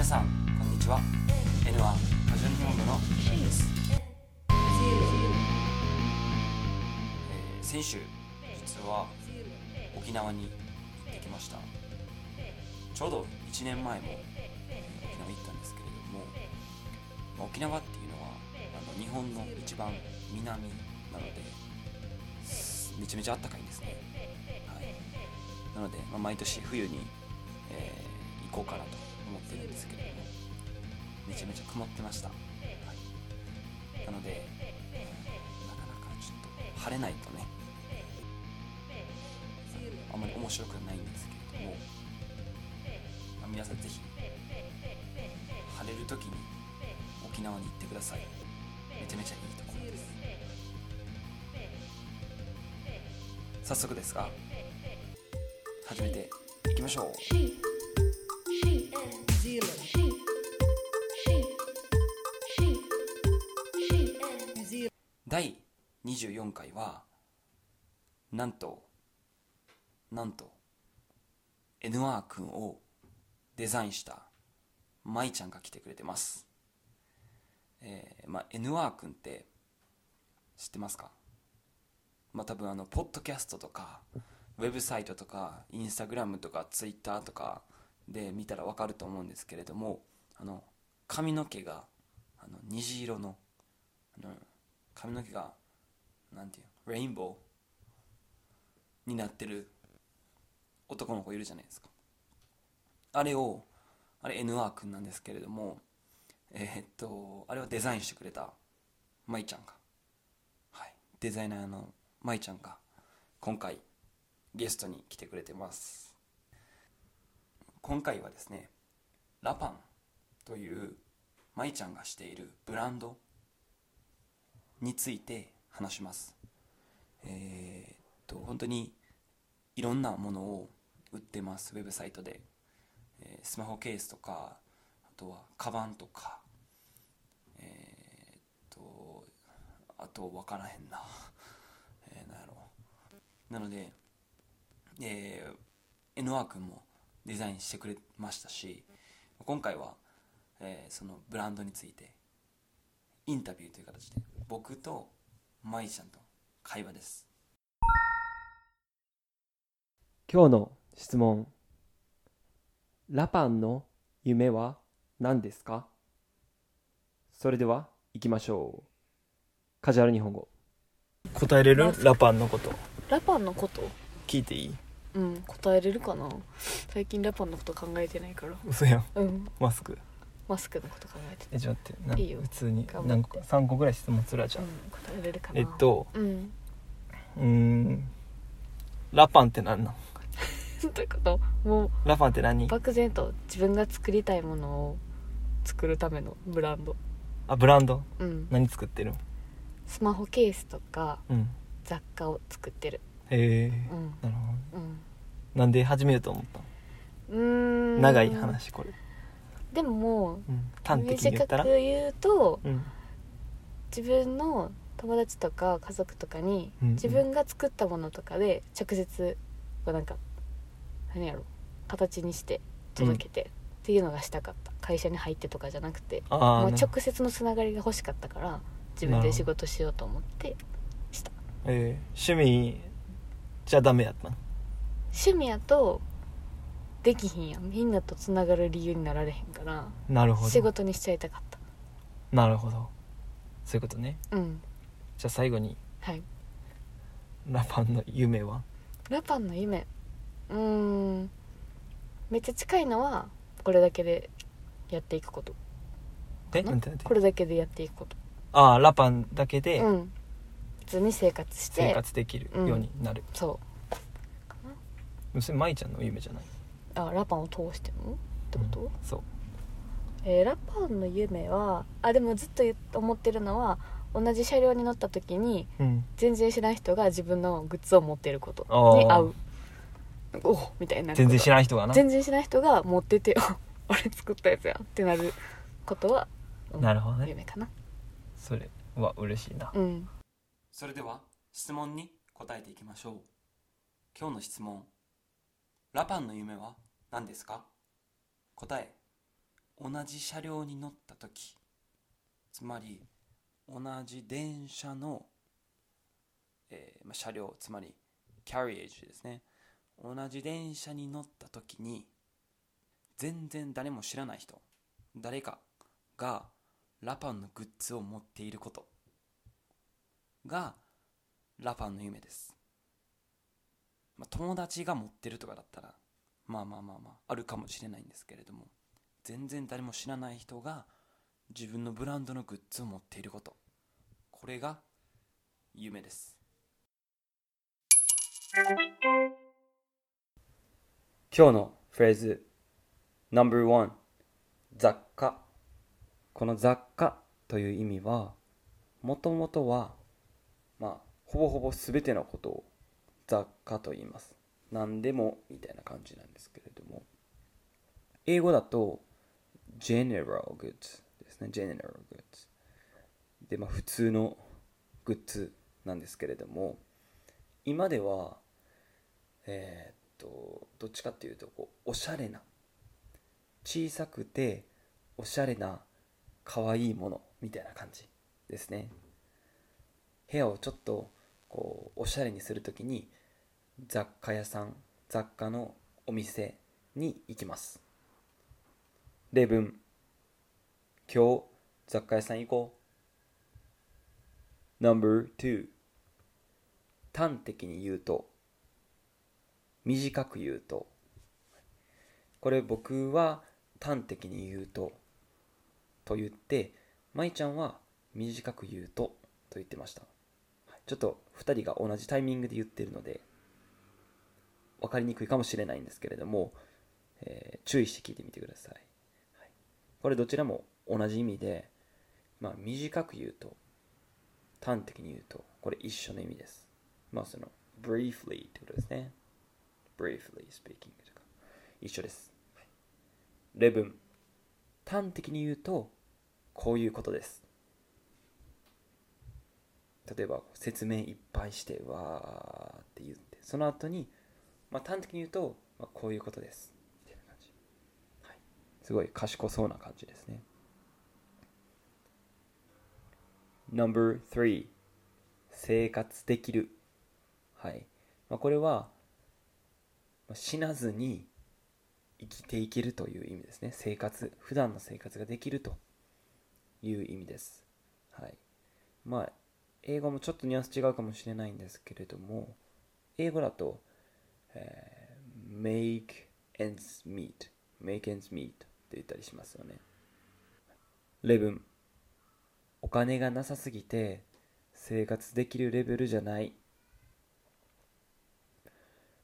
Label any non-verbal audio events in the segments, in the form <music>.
皆さんこんにちは。N1 カジュアル日本語のシンです、えー先週実は沖縄に行ってきました。ちょうど1年前もえー沖縄行ったんですけれども、まあ沖縄っていうのはあの日本の一番南なのでめちゃめちゃ暖かいんですね、はい、なので、まあ、毎年冬に、えー行こうかなと。思ってるんですけれどもめちゃめちゃ曇ってました、はい、なのでなかなかちょっと晴れないとねあんまり面白くないんですけれども、まあ皆さんぜひ晴れる時に沖縄に行ってください。めちゃめちゃいいところです。早速ですが始めていきましょう。第24回はなんとなんと NR 君をデザインした舞ちゃんが来てくれてます。えー、まあ NR 君って知ってますか？まあ多分あのポッドキャストとかウェブサイトとかインスタグラムとかツイッターとかで見たらわかると思うんですけれどもあの髪の毛があの虹色のあの髪の毛がなんていうレインボーになってる男の子いるじゃないですか。あれをあれ NR 君なんですけれどもえーっとあれをデザインしてくれた舞ちゃんが。はい。デザイナーの舞ちゃんが今回ゲストに来てくれてます。今回はですねラパンという舞ちゃんがしているブランドについて話します。えーっと本当にいろんなものを売ってますウェブサイトで、えースマホケースとかあとはカバンとか。えーっとあと分からへんな。えー、なんやろ。なのでえー、NR 君もデザインしてくれましたし今回は、えーそのブランドについてインタビューという形で僕と舞ちゃんと会話です。今日の質問。ラパンの夢は何ですか？それでは行きましょう。カジュアル日本語。答えれる？ラパンのこと。ラパンのこと？聞いていい？うん答えれるかな？最近ラパンのこと考えてないから。嘘やん。うん。マスクマスクのこと考えてえちょっと待って。いいよ。普通に頑張って。何個か3個ぐらい質問するわじゃうん答えれるかな。あえっとうん。うーんラパンって何なん <laughs> どういうこと？もラパンって何？う漠然と自分が作りたいものを作るためのブランド。あブランド？うん。何作ってるんスマホケースとかうん。雑貨を作ってる。へえうん。なるほど。うん。なんで始めようと思ったうーん。の長い話これ、でももうん、端的に言短くったら？言うとうん。自分の友達とか家族とかにうんうん。自分が作ったものとかで直接こうなんか何やろ形にして届けてっていうのがしたかった。会社に入ってとかじゃなくてあもう直接のつながりが欲しかったから自分で仕事しようと思ってした。えー、趣味じゃダメやったん？趣味やとできひんやん。みんなとつながる理由になられへんから。なるほど。仕事にしちゃいたかっなるほど。そういうことね。たうん。じゃあ最後に。はい。ラパンの夢は？ラパンの夢。うーん。めっちゃ近いのはこれだけでやっていくこと。なえな？んてなんて。これだけでやっていくこと。ああラパンだけでうん。普通に生活して。生活できるようになる、そう。それ舞ちゃんの夢じゃない？あラパンを通しての？ってこと、うんそう。えーラパンの夢はあでもずっと思ってるのは同じ車両に乗った時にうん。全然知らん人が自分のグッズを持ってることに合う。おみたいな全然知ららん人がな。全然知らん人が持っててああれ作ったやつやってなることは、うんなるほどね。夢かな。それは嬉しいな。うん。それでは質問に答えていきましょう。今日の質問ラパンの夢は何ですか？答え同じ車両に乗った時。つまり同じ電車の、えーまあ、車両つまりキャリエージですね。同じ電車に乗った時に全然誰も知らない人誰かがラパンのグッズを持っていることがラパンの夢です、まあ、友達が持ってるとかだったらまあまあまあまああるかもしれないんですけれども全然誰も知らない人が自分のブランドのグッズを持っていること。これが夢です。今日のフレーズ No.1 雑貨。この雑貨という意味はもともとはまあほぼほぼ全てのことを雑貨と言います。何でもみたいな感じなんですけれども。英語だと general goods ですね。general goods でまあ普通のグッズなんですけれども。今ではえーっとどっちかっていうとこうおしゃれな。小さくておしゃれな可愛いものみたいな感じですね。部屋をちょっとこうおしゃれにするときに雑貨屋さん雑貨のお店に行きます。例文。今日雑貨屋さん行こう。No.2 端的に言うと短く言うと。これ僕は端的に言うとと言って舞ちゃんは短く言うとと言ってました。ちょっと2人が同じタイミングで言ってるので分かりにくいかもしれないんですけれども、えー注意して聞いてみてください、はい。これどちらも同じ意味で、まあ、短く言うと端的に言うとこれ一緒の意味です。まあその briefly ってことですね。briefly speaking とか。一緒です。例文。端的に言うとこういうことです。例えば説明いっぱいしてわーって言ってその後に、まあ、端的に言うと、まあ、こういうことです、すごい賢そうな感じですね。No.3 生活できる。はい、まあ、これは死なずに生きていけるという意味ですね。生活普段の生活ができるという意味です。はい。まあ英語もちょっとニュアンス違うかもしれないんですけれども英語だと、えー make ends meet make ends meet って言ったりしますよね。例文お金がなさすぎて生活できるレベルじゃない。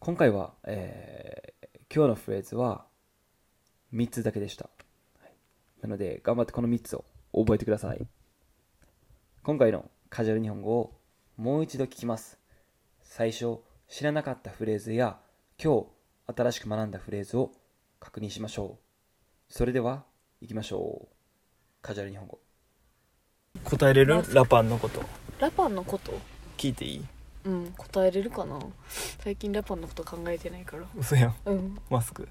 今回は、えー今日のフレーズは3つだけでした、はい。なので頑張ってこの3つを覚えてください。今回のカジュアル日本語をもう一度聞きます。最初知らなかったフレーズや今日新しく学んだフレーズを確認しましょう。それでは行きましょう。カジュアル日本語。答えれる？ラパンのこと。ラパンのこと？聞いていい？うん答えれるかな？最近ラパンのこと考えてないから。嘘やん。うん。マスク。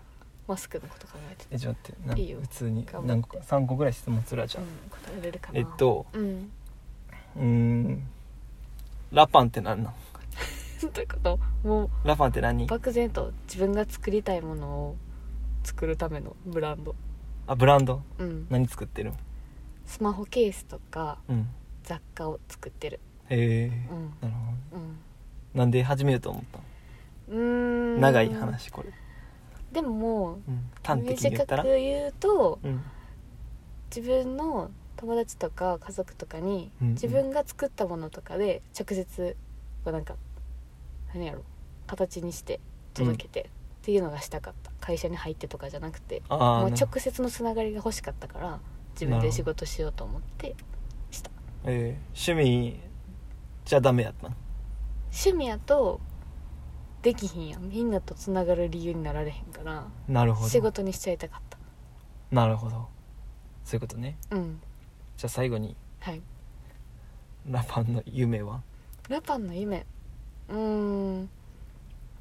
マスクのこと考えてえちょっと待って。いいよ。普通に頑張って。何個か3個ぐらい質問するわじゃうんあ、答えれるかな。えっとうん。うーん。ラパンって何なん？ということ？もラパンって何？う漠然と自分が作りたいものを作るためのブランド。あブランド？うん。何作ってる？んスマホケースとかうん。雑貨を作ってる。へえ。うん。なるほど。うん。なんで始めようと思ったの？うーん。長い話これ、でももううん、端的に言短くったら？言うとうん。自分の友達とか家族とかにうん。うん。自分が作ったものとかで直接こうなんか何やろ形にして届けてっていうのがしたかった。会社に入ってとかじゃなくてあもうあな直接のつながりが欲しかったから自分で仕事しようと思ってした。えー趣味じゃダメやったん？趣味やとできひんやん。みんなとつながる理由になられへんからなるほど。仕事にしちゃいたかった。なるほど。そういうことね。うん。じゃあ最後にはい。ラパンの夢は？ラパンの夢うーん。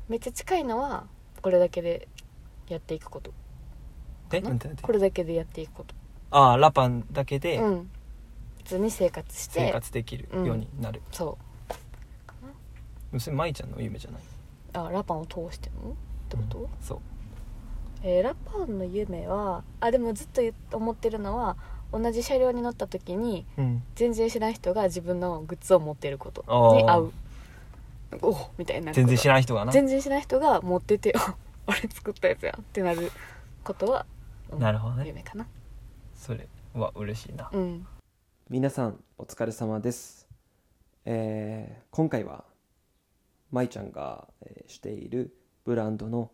めっちゃ近いのはこれだけでやっていくこと。え？かな？なんてなんて。これだけでやっていくこと。ああラパンだけでうん。普通に生活して。生活できるようになる、そう。それ舞ちゃんの夢じゃない？あラパンを通しての？ってこと、うん。そう。えーラパンの夢はあでもずっと言っ思ってるのは同じ車両に乗った時にうん。全然知らん人が自分のグッズを持ってることに合うおおみたいにな。全然知らん人がな。全然知らん人が持っててああれ作ったやつやん。ってなることは、うんなるほどね。夢かな。それは嬉しいな。うん。皆さんお疲れ様です、えー今回は舞ちゃんが、えーしているブランドの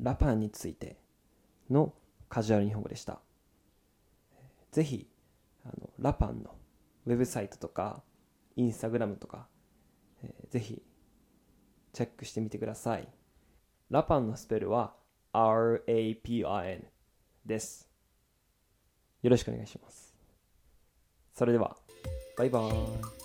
ラパンについてのカジュアル日本語でした。えーぜひあのラパンのウェブサイトとかインスタグラムとか、えーぜひチェックしてみてください。ラパンのスペルは RAPIN です。よろしくお願いします。それではバイバーイ。